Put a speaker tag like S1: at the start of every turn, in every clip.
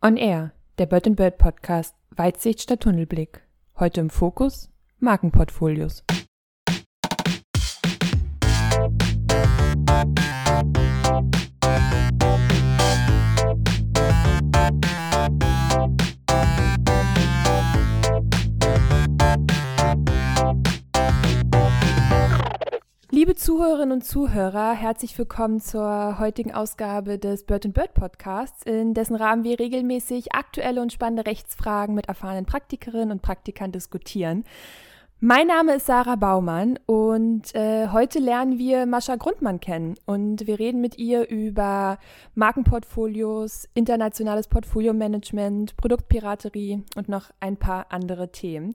S1: On Air, der Bird Bird Podcast, Weitsicht statt Tunnelblick. Heute im Fokus Markenportfolios. Liebe Zuhörerinnen und Zuhörer, herzlich willkommen zur heutigen Ausgabe des Bird Bird Podcasts, in dessen Rahmen wir regelmäßig aktuelle und spannende Rechtsfragen mit erfahrenen Praktikerinnen und Praktikern diskutieren. Mein Name ist Sarah Baumann und äh, heute lernen wir Mascha Grundmann kennen und wir reden mit ihr über Markenportfolios, internationales Portfolio-Management, Produktpiraterie und noch ein paar andere Themen.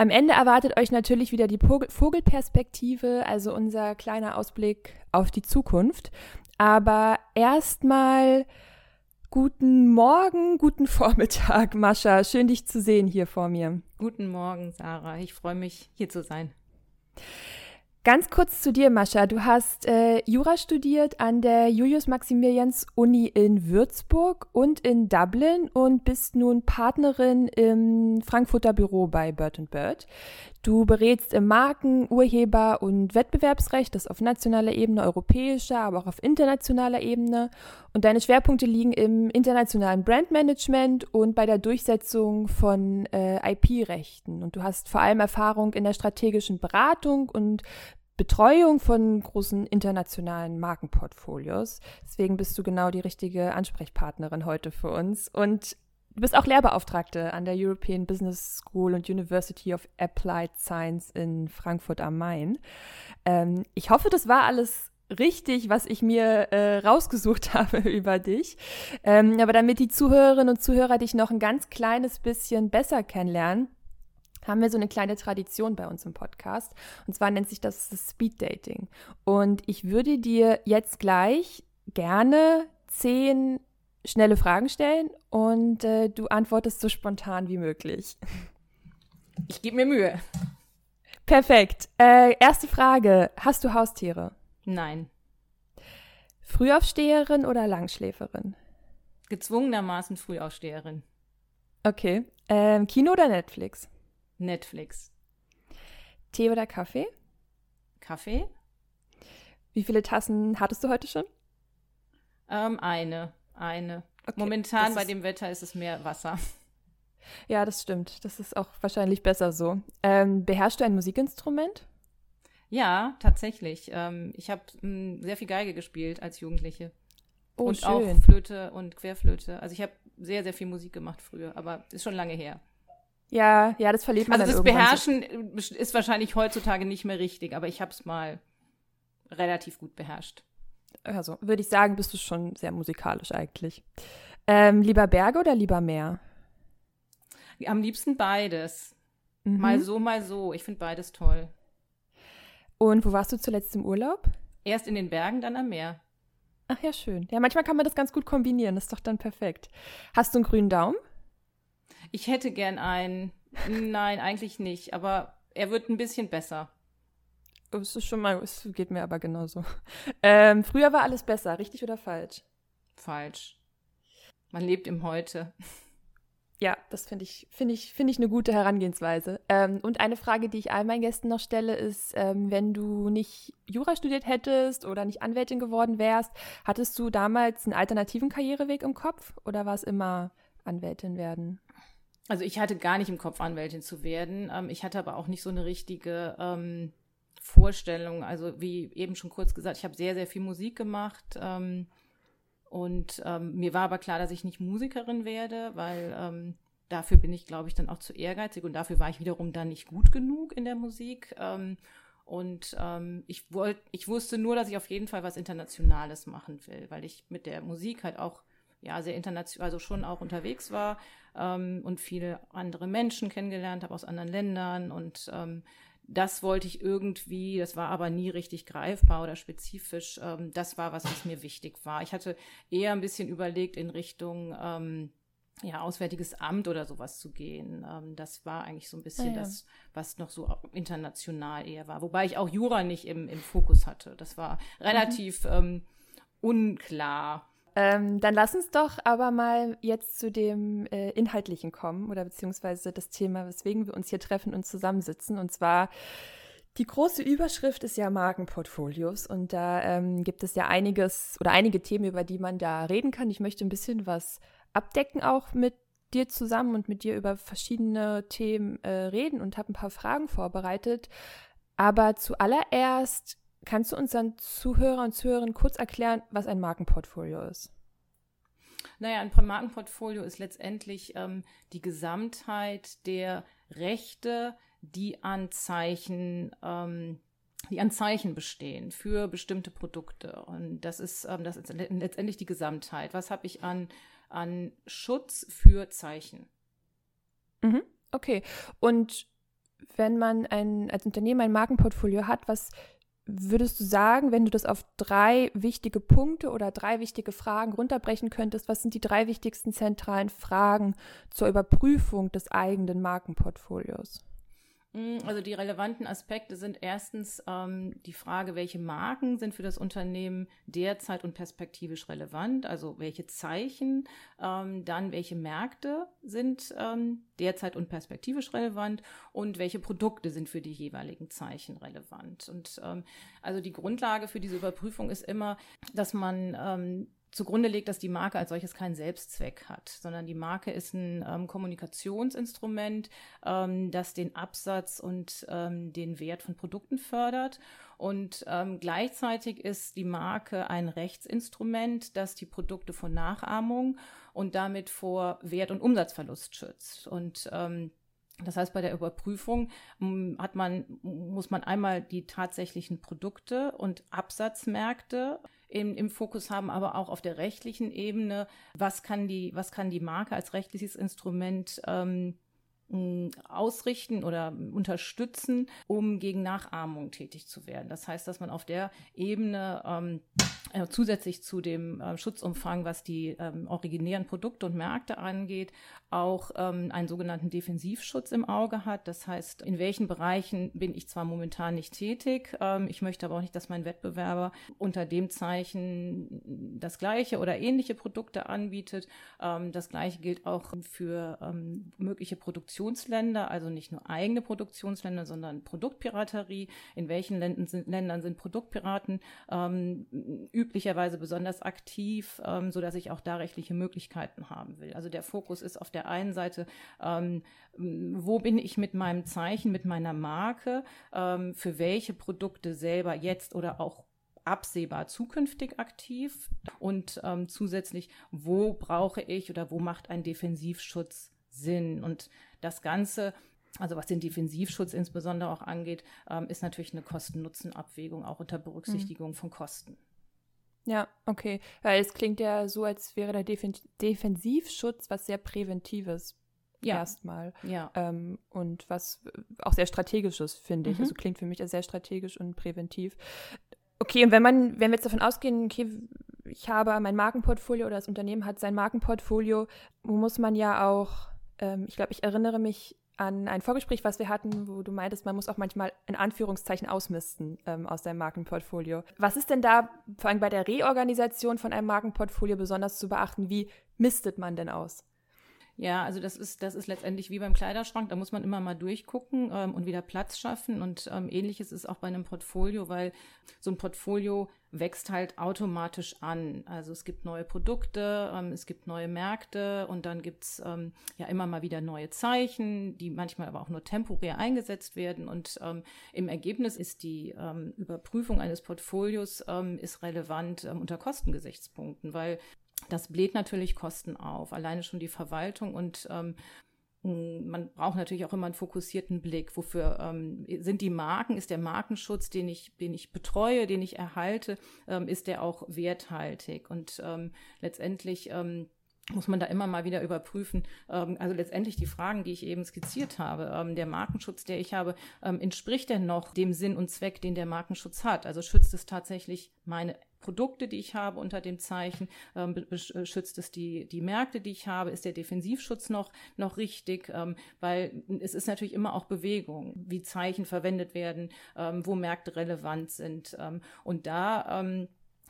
S1: Am Ende erwartet euch natürlich wieder die Vogelperspektive, also unser kleiner Ausblick auf die Zukunft. Aber erstmal Guten Morgen, guten Vormittag, Mascha. Schön, dich zu sehen hier vor mir.
S2: Guten Morgen, Sarah. Ich freue mich, hier zu sein.
S1: Ganz kurz zu dir, Mascha. Du hast äh, Jura studiert an der Julius-Maximilians-Uni in Würzburg und in Dublin und bist nun Partnerin im Frankfurter Büro bei Bird Bird. Du berätst im Marken-, Urheber- und Wettbewerbsrecht, das auf nationaler Ebene, europäischer, aber auch auf internationaler Ebene. Und deine Schwerpunkte liegen im internationalen Brandmanagement und bei der Durchsetzung von äh, IP-Rechten. Und du hast vor allem Erfahrung in der strategischen Beratung und Betreuung von großen internationalen Markenportfolios. Deswegen bist du genau die richtige Ansprechpartnerin heute für uns. Und du bist auch Lehrbeauftragte an der European Business School und University of Applied Science in Frankfurt am Main. Ähm, ich hoffe, das war alles richtig, was ich mir äh, rausgesucht habe über dich. Ähm, aber damit die Zuhörerinnen und Zuhörer dich noch ein ganz kleines bisschen besser kennenlernen, haben wir so eine kleine Tradition bei uns im Podcast. Und zwar nennt sich das, Speed Dating. Und ich würde dir jetzt gleich gerne zehn schnelle Fragen stellen und äh, du antwortest so spontan wie möglich.
S2: Ich gebe mir Mühe.
S1: Perfekt. Äh, erste Frage. Hast du Haustiere?
S2: Nein.
S1: Frühaufsteherin oder Langschläferin?
S2: Gezwungenermaßen Frühaufsteherin.
S1: Okay. Ähm, Kino oder Netflix?
S2: Netflix.
S1: Tee oder Kaffee?
S2: Kaffee?
S1: Wie viele Tassen hattest du heute schon?
S2: Ähm, eine. Eine. Okay, Momentan bei dem Wetter ist es mehr Wasser.
S1: Ja, das stimmt. Das ist auch wahrscheinlich besser so. Ähm, beherrschst du ein Musikinstrument?
S2: Ja, tatsächlich. Ähm, ich habe hm, sehr viel Geige gespielt als Jugendliche.
S1: Oh,
S2: und
S1: schön.
S2: auch Flöte und Querflöte. Also ich habe sehr, sehr viel Musik gemacht früher, aber ist schon lange her.
S1: Ja, ja, das verliert man
S2: Also
S1: dann
S2: das Beherrschen ist wahrscheinlich heutzutage nicht mehr richtig, aber ich habe es mal relativ gut beherrscht.
S1: So. Also würde ich sagen, bist du schon sehr musikalisch eigentlich. Ähm, lieber Berge oder lieber Meer?
S2: Am liebsten beides.
S1: Mhm.
S2: Mal so, mal so. Ich finde beides toll.
S1: Und wo warst du zuletzt im Urlaub?
S2: Erst in den Bergen, dann am Meer.
S1: Ach ja, schön. Ja, manchmal kann man das ganz gut kombinieren. Das ist doch dann perfekt. Hast du einen grünen Daumen?
S2: Ich hätte gern einen. Nein, eigentlich nicht. Aber er wird ein bisschen besser.
S1: Es ist schon mal, es geht mir aber genauso. Ähm, früher war alles besser, richtig oder falsch?
S2: Falsch. Man lebt im Heute.
S1: Ja, das finde ich, finde ich, finde ich eine gute Herangehensweise. Ähm, und eine Frage, die ich all meinen Gästen noch stelle, ist, ähm, wenn du nicht Jura studiert hättest oder nicht Anwältin geworden wärst, hattest du damals einen alternativen Karriereweg im Kopf oder war es immer Anwältin werden?
S2: Also ich hatte gar nicht im Kopf, Anwältin zu werden. Ähm, ich hatte aber auch nicht so eine richtige ähm, Vorstellung. Also wie eben schon kurz gesagt, ich habe sehr, sehr viel Musik gemacht. Ähm, und ähm, mir war aber klar, dass ich nicht Musikerin werde, weil ähm, dafür bin ich, glaube ich, dann auch zu ehrgeizig und dafür war ich wiederum dann nicht gut genug in der Musik. Ähm, und ähm, ich wollte, ich wusste nur, dass ich auf jeden Fall was Internationales machen will, weil ich mit der Musik halt auch ja sehr international, also schon auch unterwegs war ähm, und viele andere Menschen kennengelernt habe aus anderen Ländern und ähm, das wollte ich irgendwie, das war aber nie richtig greifbar oder spezifisch. Ähm, das war was, was mir wichtig war. Ich hatte eher ein bisschen überlegt, in Richtung ähm, ja, Auswärtiges Amt oder sowas zu gehen. Ähm, das war eigentlich so ein bisschen
S1: Ah, ja.
S2: das, was noch so international eher war. Wobei ich auch Jura nicht im, im Fokus hatte. Das war relativ ähm, unklar.
S1: Ähm, dann lass uns doch aber mal jetzt zu dem äh, Inhaltlichen kommen oder beziehungsweise das Thema, weswegen wir uns hier treffen und zusammensitzen. Und zwar die große Überschrift ist ja Markenportfolios und da ähm, gibt es ja einiges oder einige Themen, über die man da reden kann. Ich möchte ein bisschen was abdecken auch mit dir zusammen und mit dir über verschiedene Themen äh, reden und habe ein paar Fragen vorbereitet. Aber zuallererst kannst du unseren Zuhörer und Zuhörerinnen kurz erklären, was ein Markenportfolio ist?
S2: Naja, ein Markenportfolio ist letztendlich ähm, die Gesamtheit der Rechte, die an Zeichen ähm, die an Zeichen bestehen für bestimmte Produkte. Und das ist, ähm, das ist letztendlich die Gesamtheit. Was habe ich an, an Schutz für Zeichen?
S1: Mhm, okay. Und wenn man ein, als Unternehmen ein Markenportfolio hat, was würdest du sagen, wenn du das auf drei wichtige Punkte oder drei wichtige Fragen runterbrechen könntest, was sind die drei wichtigsten zentralen Fragen zur Überprüfung des eigenen Markenportfolios?
S2: Mm, also die relevanten Aspekte sind erstens ähm, die Frage, welche Marken sind für das Unternehmen derzeit und perspektivisch relevant, also welche Zeichen, ähm, dann welche Märkte sind ähm, derzeit und perspektivisch relevant und welche Produkte sind für die jeweiligen Zeichen relevant. Und ähm, also die Grundlage für diese Überprüfung ist immer, dass man ähm, zugrunde legt, dass die Marke als solches keinen Selbstzweck hat, sondern die Marke ist ein ähm, Kommunikationsinstrument, ähm, das den Absatz und ähm, den Wert von Produkten fördert. Und ähm, gleichzeitig ist die Marke ein Rechtsinstrument, das die Produkte vor Nachahmung und damit vor Wert- und Umsatzverlust schützt. Und ähm, das heißt, bei der Überprüfung hat man, muss man einmal die tatsächlichen Produkte und Absatzmärkte im, im Fokus haben, aber auch auf der rechtlichen Ebene, was kann die, was kann die Marke als rechtliches Instrument ähm, ausrichten oder unterstützen, um gegen Nachahmung tätig zu werden. Das heißt, dass man auf der Ebene ähm, äh, zusätzlich zu dem äh, Schutzumfang, was die ähm, originären Produkte und Märkte angeht, auch ähm, einen sogenannten Defensivschutz im Auge hat. Das heißt, in welchen Bereichen bin ich zwar momentan nicht tätig, ähm, ich möchte aber auch nicht, dass mein Wettbewerber unter dem Zeichen das gleiche oder ähnliche Produkte anbietet. Ähm, das gleiche gilt auch für ähm, mögliche Produktionsländer, also nicht nur eigene Produktionsländer, sondern Produktpiraterie. In welchen Ländern sind, Ländern sind Produktpiraten ähm, üblicherweise besonders aktiv, ähm, so dass ich auch da rechtliche Möglichkeiten haben will. Also der Fokus ist auf der einen Seite, ähm, wo bin ich mit meinem Zeichen, mit meiner Marke, ähm, für welche Produkte selber jetzt oder auch absehbar zukünftig aktiv und ähm, zusätzlich, wo brauche ich oder wo macht ein Defensivschutz Sinn? Und das Ganze also was den Defensivschutz insbesondere auch angeht, ähm, ist natürlich eine Kosten-Nutzen-Abwägung auch unter Berücksichtigung mhm. von Kosten.
S1: Ja, okay. Weil es klingt ja so, als wäre der Defen Defensivschutz was sehr Präventives. Ja. Erstmal.
S2: Ja.
S1: Ähm, und was auch sehr strategisches, finde ich. Mhm. Also klingt für mich sehr strategisch und präventiv. Okay, und wenn man, wenn wir jetzt davon ausgehen, okay, ich habe mein Markenportfolio oder das Unternehmen hat sein Markenportfolio, muss man ja auch, ähm, ich glaube, ich erinnere mich an ein Vorgespräch, was wir hatten, wo du meintest, man muss auch manchmal in Anführungszeichen ausmisten ähm, aus deinem Markenportfolio. Was ist denn da vor allem bei der Reorganisation von einem Markenportfolio besonders zu beachten? Wie mistet man denn aus?
S2: Ja, also das ist, das ist letztendlich wie beim Kleiderschrank, da muss man immer mal durchgucken ähm, und wieder Platz schaffen. Und ähm, ähnliches ist auch bei einem Portfolio, weil so ein Portfolio wächst halt automatisch an. Also es gibt neue Produkte, ähm, es gibt neue Märkte und dann gibt's ähm, ja immer mal wieder neue Zeichen, die manchmal aber auch nur temporär eingesetzt werden. Und ähm, im Ergebnis ist die ähm, Überprüfung eines Portfolios ähm, ist relevant ähm, unter Kostengesichtspunkten, weil das bläht natürlich Kosten auf, alleine schon die Verwaltung und ähm, man braucht natürlich auch immer einen fokussierten Blick. Wofür ähm, sind die Marken? Ist der Markenschutz, den ich, den ich betreue, den ich erhalte, ähm, ist der auch werthaltig? Und ähm, letztendlich ähm, muss man da immer mal wieder überprüfen. Ähm, also letztendlich die Fragen, die ich eben skizziert habe. Ähm, der Markenschutz, der ich habe, ähm, entspricht denn noch dem Sinn und Zweck, den der Markenschutz hat? Also schützt es tatsächlich meine Produkte, die ich habe unter dem Zeichen, äh, schützt es die, die Märkte, die ich habe, ist der Defensivschutz noch, noch richtig, weil es ist natürlich immer auch Bewegung, wie Zeichen verwendet werden, wo Märkte relevant sind. Und da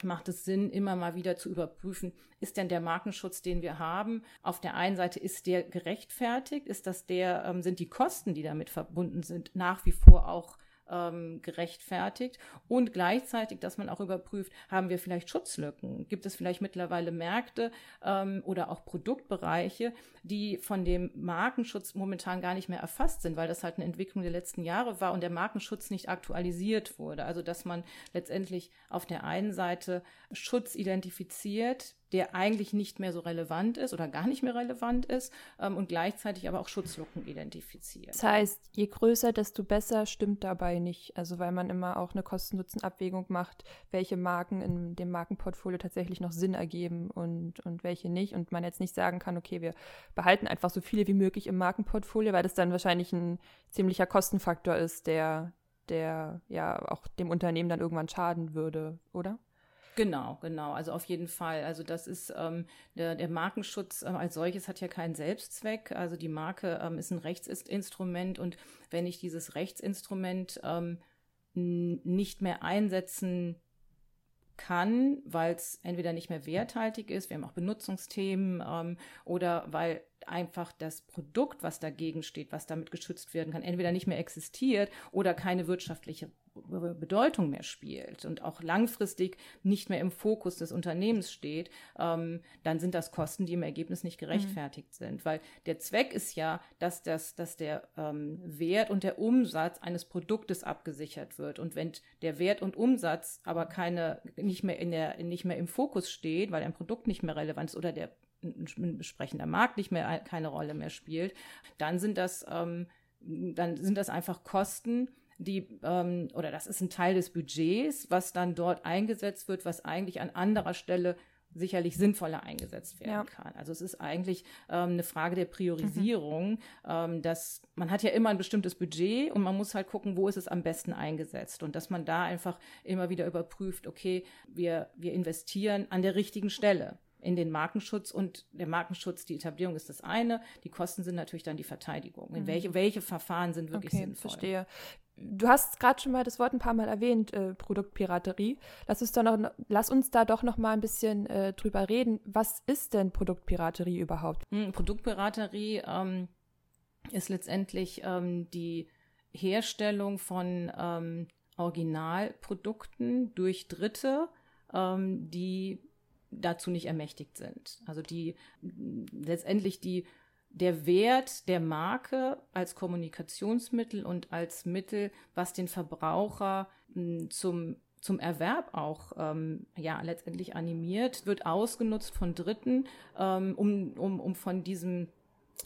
S2: macht es Sinn, immer mal wieder zu überprüfen, ist denn der Markenschutz, den wir haben, auf der einen Seite ist der gerechtfertigt, ist das der, ähm, sind die Kosten, die damit verbunden sind, nach wie vor auch ähm, gerechtfertigt und gleichzeitig, dass man auch überprüft, haben wir vielleicht Schutzlücken? Gibt es vielleicht mittlerweile Märkte ähm, oder auch Produktbereiche, die von dem Markenschutz momentan gar nicht mehr erfasst sind, weil das halt eine Entwicklung der letzten Jahre war und der Markenschutz nicht aktualisiert wurde. Also dass man letztendlich auf der einen Seite Schutz identifiziert, der eigentlich nicht mehr so relevant ist oder gar nicht mehr relevant ist ähm, und gleichzeitig aber auch Schutzlücken identifiziert.
S1: Das heißt, je größer, desto besser stimmt dabei nicht. Also weil man immer auch eine Kosten-Nutzen-Abwägung macht, welche Marken in dem Markenportfolio tatsächlich noch Sinn ergeben und, und welche nicht. Und man jetzt nicht sagen kann, okay, wir behalten einfach so viele wie möglich im Markenportfolio, weil das dann wahrscheinlich ein ziemlicher Kostenfaktor ist, der, der ja auch dem Unternehmen dann irgendwann schaden würde, oder?
S2: Genau, genau. Also auf jeden Fall. Also das ist ähm, der, der Markenschutz ähm, als solches hat ja keinen Selbstzweck. Also die Marke ähm, ist ein Rechtsinstrument und wenn ich dieses Rechtsinstrument ähm, nicht mehr einsetzen kann, weil es entweder nicht mehr werthaltig ist, wir haben auch Benutzungsthemen ähm, oder weil einfach das Produkt, was dagegen steht, was damit geschützt werden kann, entweder nicht mehr existiert oder keine wirtschaftliche Bedeutung mehr spielt und auch langfristig nicht mehr im Fokus des Unternehmens steht, ähm, dann sind das Kosten, die im Ergebnis nicht gerechtfertigt mhm. sind. Weil der Zweck ist ja, dass, das, dass der ähm, Wert und der Umsatz eines Produktes abgesichert wird. Und wenn der Wert und Umsatz aber keine, nicht mehr in der, nicht mehr im Fokus steht, weil ein Produkt nicht mehr relevant ist oder der ein entsprechender Markt nicht mehr keine Rolle mehr spielt, dann sind das ähm, dann sind das einfach Kosten, die, ähm, oder das ist ein Teil des Budgets, was dann dort eingesetzt wird, was eigentlich an anderer Stelle sicherlich sinnvoller eingesetzt werden ja. kann. Also es ist eigentlich ähm, eine Frage der Priorisierung, mhm. ähm, dass man hat ja immer ein bestimmtes Budget und man muss halt gucken, wo ist es am besten eingesetzt und dass man da einfach immer wieder überprüft, okay, wir, wir investieren an der richtigen Stelle in den Markenschutz und der Markenschutz, die Etablierung ist das eine, die Kosten sind natürlich dann die Verteidigung. In mhm. welche, welche Verfahren sind wirklich okay, sinnvoll?
S1: Verstehe. Du hast gerade schon mal das Wort ein paar Mal erwähnt, äh, Produktpiraterie. Lass uns, da noch, lass uns da doch noch mal ein bisschen äh, drüber reden. Was ist denn Produktpiraterie überhaupt?
S2: Hm, Produktpiraterie ähm, ist letztendlich ähm, die Herstellung von ähm, Originalprodukten durch Dritte, ähm, die dazu nicht ermächtigt sind. Also die letztendlich die der Wert der Marke als Kommunikationsmittel und als Mittel, was den Verbraucher hm, zum zum Erwerb auch ähm, ja letztendlich animiert, wird ausgenutzt von Dritten, ähm, um, um, um von diesem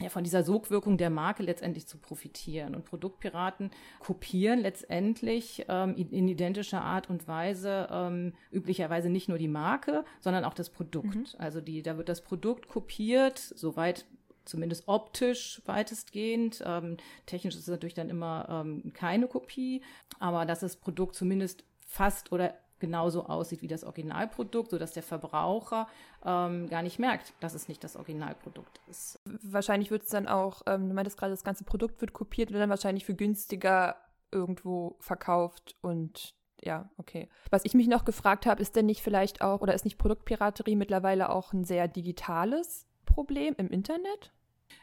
S2: ja, von dieser Sogwirkung der Marke letztendlich zu profitieren. Und Produktpiraten kopieren letztendlich ähm, in identischer Art und Weise ähm, üblicherweise nicht nur die Marke, sondern auch das Produkt. Mhm. Also die, da wird das Produkt kopiert, soweit zumindest optisch weitestgehend. Ähm, technisch ist es natürlich dann immer ähm, keine Kopie, aber dass das Produkt zumindest fast oder genauso aussieht wie das Originalprodukt, sodass der Verbraucher ähm, gar nicht merkt, dass es nicht das Originalprodukt ist.
S1: Wahrscheinlich wird es dann auch, ähm, du meintest gerade, das ganze Produkt wird kopiert und dann wahrscheinlich für günstiger irgendwo verkauft und ja, okay. Was ich mich noch gefragt habe, ist denn nicht vielleicht auch, oder ist nicht Produktpiraterie mittlerweile auch ein sehr digitales Problem im Internet?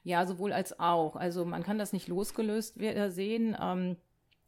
S2: Ja, sowohl als auch. Also man kann das nicht losgelöst sehen. Ähm,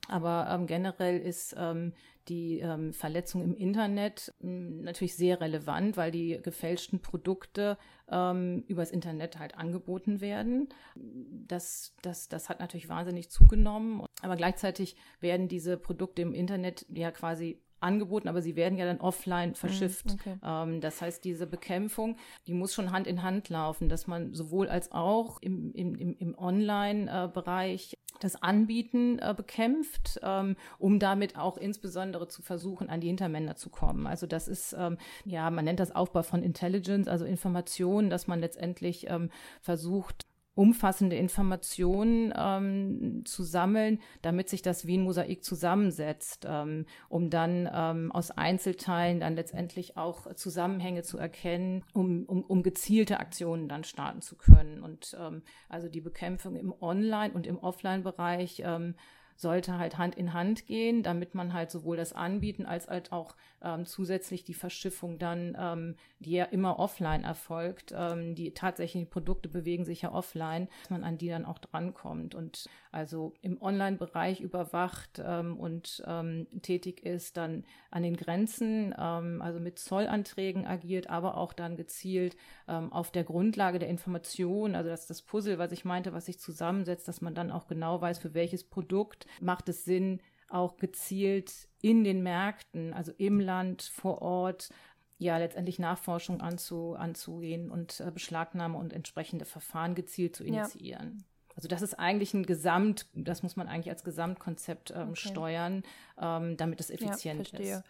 S2: aber ähm, generell ist ähm, die ähm, Verletzung im Internet ähm, natürlich sehr relevant, weil die gefälschten Produkte ähm, übers Internet halt angeboten werden. Das, das, das hat natürlich wahnsinnig zugenommen. Aber gleichzeitig werden diese Produkte im Internet ja quasi angeboten, aber sie werden ja dann offline mhm, verschifft. Okay. Ähm, das heißt, diese Bekämpfung, die muss schon Hand in Hand laufen, dass man sowohl als auch im, im, im Online-Bereich das Anbieten äh, bekämpft, ähm, um damit auch insbesondere zu versuchen, an die Hintermänner zu kommen. Also das ist, ähm, ja, man nennt das Aufbau von Intelligence, also Informationen, dass man letztendlich ähm, versucht, umfassende Informationen ähm, zu sammeln, damit sich das wie ein Mosaik zusammensetzt, ähm, um dann ähm, aus Einzelteilen dann letztendlich auch Zusammenhänge zu erkennen, um, um, um gezielte Aktionen dann starten zu können. Und ähm, also die Bekämpfung im Online- und im Offline-Bereich ähm, sollte halt Hand in Hand gehen, damit man halt sowohl das Anbieten als halt auch ähm, zusätzlich die Verschiffung dann, ähm, die ja immer offline erfolgt, ähm, die tatsächlichen Produkte bewegen sich ja offline, dass man an die dann auch drankommt. Und also im Online-Bereich überwacht ähm, und ähm, tätig ist, dann an den Grenzen, ähm, also mit Zollanträgen agiert, aber auch dann gezielt auf der Grundlage der Information, also das das Puzzle, was ich meinte, was sich zusammensetzt, dass man dann auch genau weiß, für welches Produkt macht es Sinn, auch gezielt in den Märkten, also im Land, vor Ort, ja, letztendlich Nachforschung anzu, anzugehen und äh, Beschlagnahme und entsprechende Verfahren gezielt zu initiieren. Ja. Also das ist eigentlich ein Gesamt, das muss man eigentlich als Gesamtkonzept ähm, okay. steuern, ähm, damit es effizient ja, ist.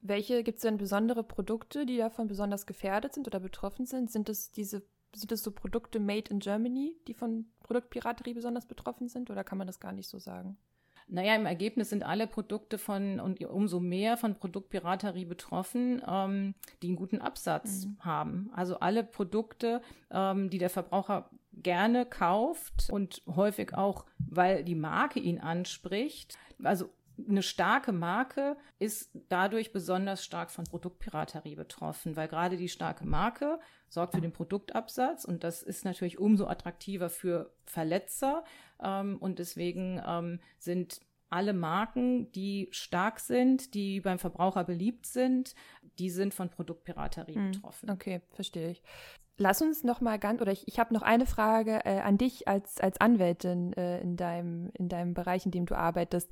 S1: Welche gibt es denn besondere Produkte, die davon besonders gefährdet sind oder betroffen sind? Sind es diese sind es so Produkte made in Germany, die von Produktpiraterie besonders betroffen sind oder kann man das gar nicht so sagen?
S2: Naja, im Ergebnis sind alle Produkte von und umso mehr von Produktpiraterie betroffen, ähm, die einen guten Absatz mhm. haben. Also alle Produkte, ähm, die der Verbraucher gerne kauft und häufig auch, weil die Marke ihn anspricht. Also eine starke Marke ist dadurch besonders stark von Produktpiraterie betroffen, weil gerade die starke Marke sorgt für den Produktabsatz und das ist natürlich umso attraktiver für Verletzer ähm, und deswegen ähm, sind alle Marken, die stark sind, die beim Verbraucher beliebt sind, die sind von Produktpiraterie hm, betroffen.
S1: Okay, verstehe ich. Lass uns noch mal ganz, oder ich, ich habe noch eine Frage äh, an dich als, als Anwältin äh, in, deinem, in deinem Bereich, in dem du arbeitest.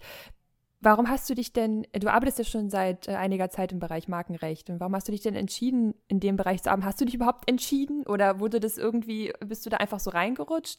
S1: Warum hast du dich denn, du arbeitest ja schon seit äh, einiger Zeit im Bereich Markenrecht, und warum hast du dich denn entschieden, in dem Bereich zu arbeiten? Hast du dich überhaupt entschieden oder wurde das irgendwie, bist du da einfach so reingerutscht?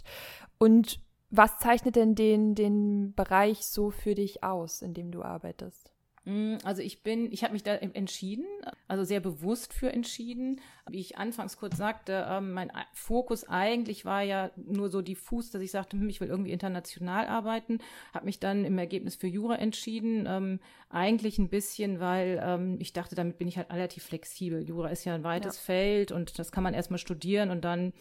S1: Und was zeichnet denn den, den Bereich so für dich aus, in dem du arbeitest?
S2: Mm, also ich bin, ich habe mich da entschieden, also sehr bewusst für entschieden. Wie ich anfangs kurz sagte, ähm, mein Fokus eigentlich war ja nur so diffus, dass ich sagte, hm, ich will irgendwie international arbeiten. Habe mich dann im Ergebnis für Jura entschieden. Ähm, eigentlich ein bisschen, weil ähm, ich dachte, damit bin ich halt relativ flexibel. Jura ist ja ein weites ja. Feld und das kann man erstmal studieren und dann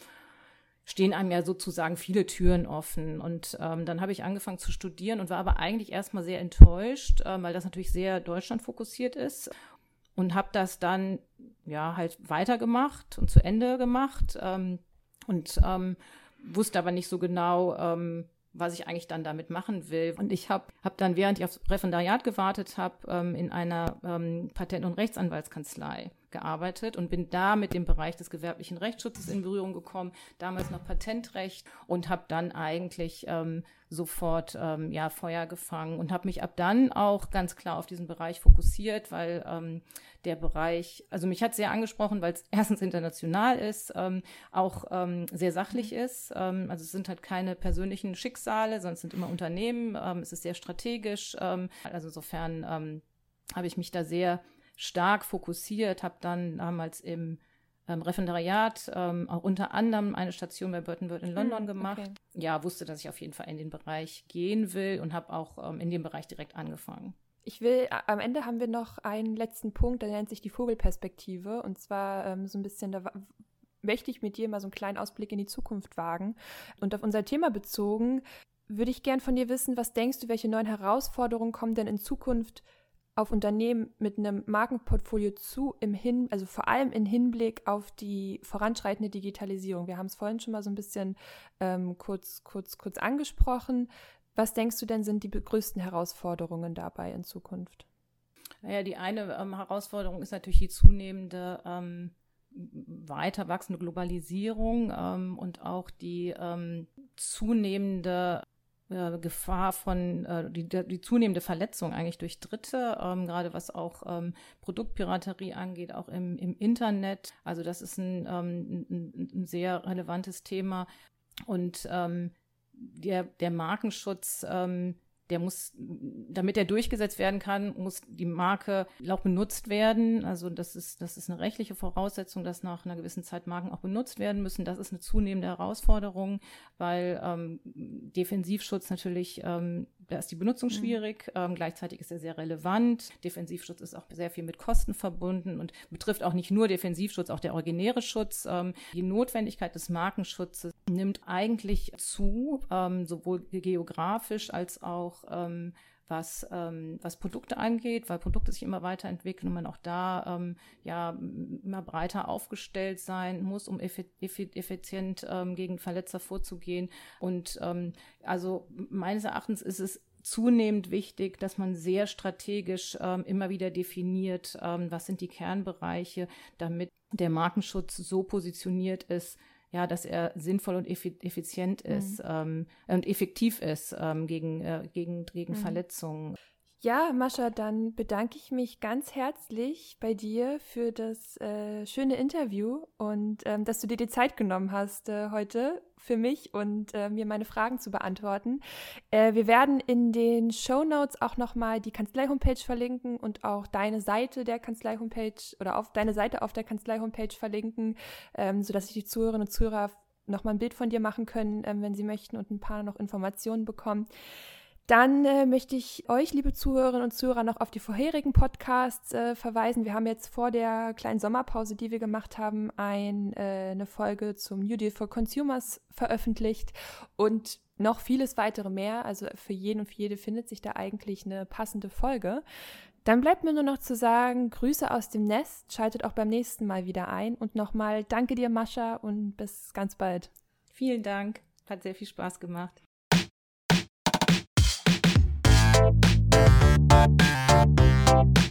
S2: stehen einem ja sozusagen viele Türen offen. Und ähm, dann habe ich angefangen zu studieren und war aber eigentlich erstmal sehr enttäuscht, äh, weil das natürlich sehr Deutschland fokussiert ist. Und habe das dann ja halt weitergemacht und zu Ende gemacht ähm, und ähm, wusste aber nicht so genau, ähm, was ich eigentlich dann damit machen will. Und ich habe hab dann, während ich aufs Referendariat gewartet habe, ähm, in einer ähm, Patent- und Rechtsanwaltskanzlei gearbeitet und bin da mit dem Bereich des gewerblichen Rechtsschutzes in Berührung gekommen, damals noch Patentrecht und habe dann eigentlich ähm, sofort ähm, ja Feuer gefangen und habe mich ab dann auch ganz klar auf diesen Bereich fokussiert, weil ähm, der Bereich, also mich hat sehr angesprochen, weil es erstens international ist, ähm, auch ähm, sehr sachlich ist. Ähm, also es sind halt keine persönlichen Schicksale, es sind immer Unternehmen. Es ist sehr strategisch. Also insofern habe ich mich da sehr stark fokussiert, habe dann damals im ähm, Referendariat ähm, auch unter anderem eine Station bei Burton Bird in London hm, gemacht. Okay. Ja, wusste, dass ich auf jeden Fall in den Bereich gehen will und habe auch ähm, in dem Bereich direkt angefangen.
S1: Ich will, am Ende haben wir noch einen letzten Punkt, der nennt sich die Vogelperspektive. Und zwar ähm, so ein bisschen, da möchte ich mit dir mal so einen kleinen Ausblick in die Zukunft wagen. Und auf unser Thema bezogen, würde ich gern von dir wissen, was denkst du, welche neuen Herausforderungen kommen denn in Zukunft auf Unternehmen mit einem Markenportfolio zu, im Hin, also vor allem im Hinblick auf die voranschreitende Digitalisierung. Wir haben es vorhin schon mal so ein bisschen ähm, kurz, kurz, kurz angesprochen. Was denkst du denn sind die größten Herausforderungen dabei in Zukunft?
S2: Naja, die eine ähm, Herausforderung ist natürlich die zunehmende ähm, weiter wachsende Globalisierung ähm, und auch die ähm, zunehmende Gefahr von äh, die, die zunehmende Verletzung eigentlich durch Dritte, ähm, gerade was auch ähm, Produktpiraterie angeht, auch im, im Internet. Also das ist ein, ähm, ein, ein sehr relevantes Thema. Und ähm, der, der Markenschutz ähm, der muss, damit er durchgesetzt werden kann, muss die Marke auch benutzt werden. Also das ist, das ist eine rechtliche Voraussetzung, dass nach einer gewissen Zeit Marken auch benutzt werden müssen. Das ist eine zunehmende Herausforderung, weil ähm, Defensivschutz natürlich ähm, da ist die Benutzung mhm. schwierig, ähm, gleichzeitig ist er sehr relevant. Defensivschutz ist auch sehr viel mit Kosten verbunden und betrifft auch nicht nur Defensivschutz, auch der originäre Schutz. Ähm, die Notwendigkeit des Markenschutzes nimmt eigentlich zu, ähm, sowohl geografisch als auch ähm, was, ähm, was Produkte angeht, weil Produkte sich immer weiterentwickeln und man auch da ähm, ja immer breiter aufgestellt sein muss, um effizient ähm, gegen Verletzer vorzugehen. Und ähm, also meines Erachtens ist es zunehmend wichtig, dass man sehr strategisch ähm, immer wieder definiert, ähm, was sind die Kernbereiche, damit der Markenschutz so positioniert ist, ja, dass er sinnvoll und effizient mhm. ist mhm. ähm, und effektiv ist ähm, gegen, äh, gegen, gegen mhm. Verletzungen.
S1: Ja, Mascha, dann bedanke ich mich ganz herzlich bei dir für das äh, schöne Interview und ähm, dass du dir die Zeit genommen hast äh, heute für mich und äh, mir meine Fragen zu beantworten. Äh, wir werden in den Show Notes auch nochmal die Kanzlei-Homepage verlinken und auch deine Seite der Kanzlei-Homepage oder auf deine Seite auf der Kanzlei-Homepage verlinken, ähm, sodass sich die Zuhörerinnen und Zuhörer nochmal ein Bild von dir machen können, ähm, wenn sie möchten und ein paar noch Informationen bekommen. Dann äh, möchte ich euch, liebe Zuhörerinnen und Zuhörer, noch auf die vorherigen Podcasts äh, verweisen. Wir haben jetzt vor der kleinen Sommerpause, die wir gemacht haben, ein, äh, eine Folge zum New Deal for Consumers veröffentlicht und noch vieles weitere mehr. Also für jeden und für jede findet sich da eigentlich eine passende Folge. Dann bleibt mir nur noch zu sagen, Grüße aus dem Nest, schaltet auch beim nächsten Mal wieder ein und nochmal danke dir, Mascha, und bis ganz bald.
S2: Vielen Dank, hat sehr viel Spaß gemacht. Thank you